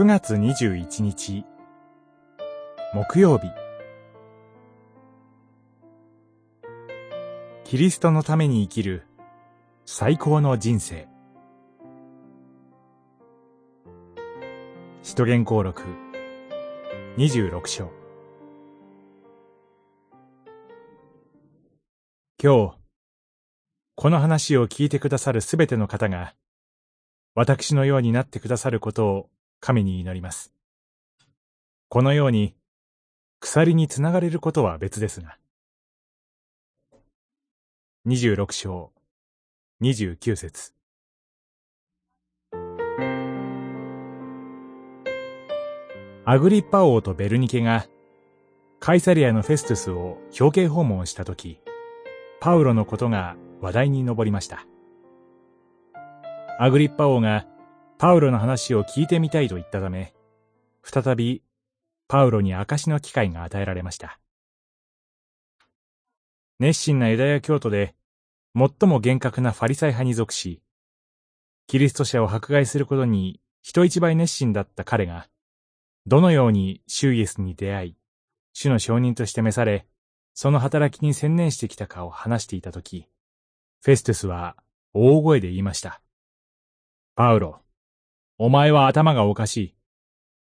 9月21日。木曜日。キリストのために生きる。最高の人生。使徒言行録。26章。今日この話を聞いてくださるすべての方が私のようになってくださることを神に祈ります。このように、鎖につながれることは別ですが。26章、29節アグリッパ王とベルニケが、カイサリアのフェストゥスを表敬訪問したとき、パウロのことが話題に上りました。アグリッパ王がパウロの話を聞いてみたいと言ったため、再びパウロに証の機会が与えられました。熱心なユダヤ教徒で最も厳格なファリサイ派に属し、キリスト者を迫害することに人一倍熱心だった彼が、どのようにシュイエスに出会い、主の証人として召され、その働きに専念してきたかを話していたとき、フェストゥスは大声で言いました。パウロ、お前は頭がおかしい。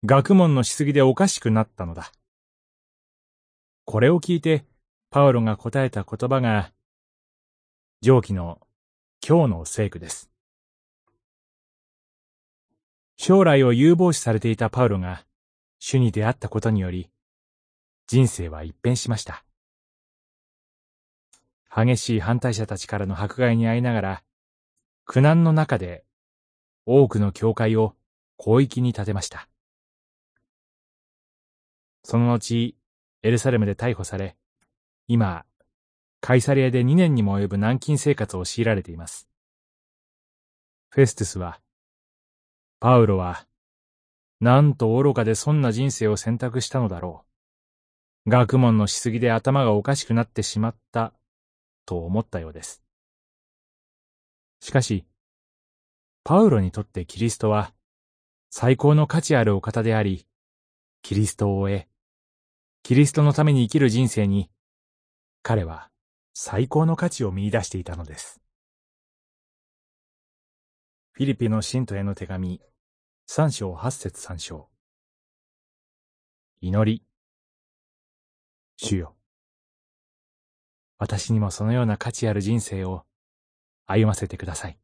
学問のしすぎでおかしくなったのだ。これを聞いて、パウロが答えた言葉が、上記の今日の聖句です。将来を有望視されていたパウロが、主に出会ったことにより、人生は一変しました。激しい反対者たちからの迫害に遭いながら、苦難の中で多くの教会を広域に建てました。その後、エルサレムで逮捕され、今、カイサリアで2年にも及ぶ軟禁生活を強いられています。フェストゥスは、パウロは、なんと愚かでそんな人生を選択したのだろう。学問のしすぎで頭がおかしくなってしまった、と思ったようです。しかし、パウロにとってキリストは最高の価値あるお方であり、キリストを終え、キリストのために生きる人生に、彼は最高の価値を見出していたのです。フィリピの信徒への手紙、三章八節三章。祈り。主よ。私にもそのような価値ある人生を歩ませてください。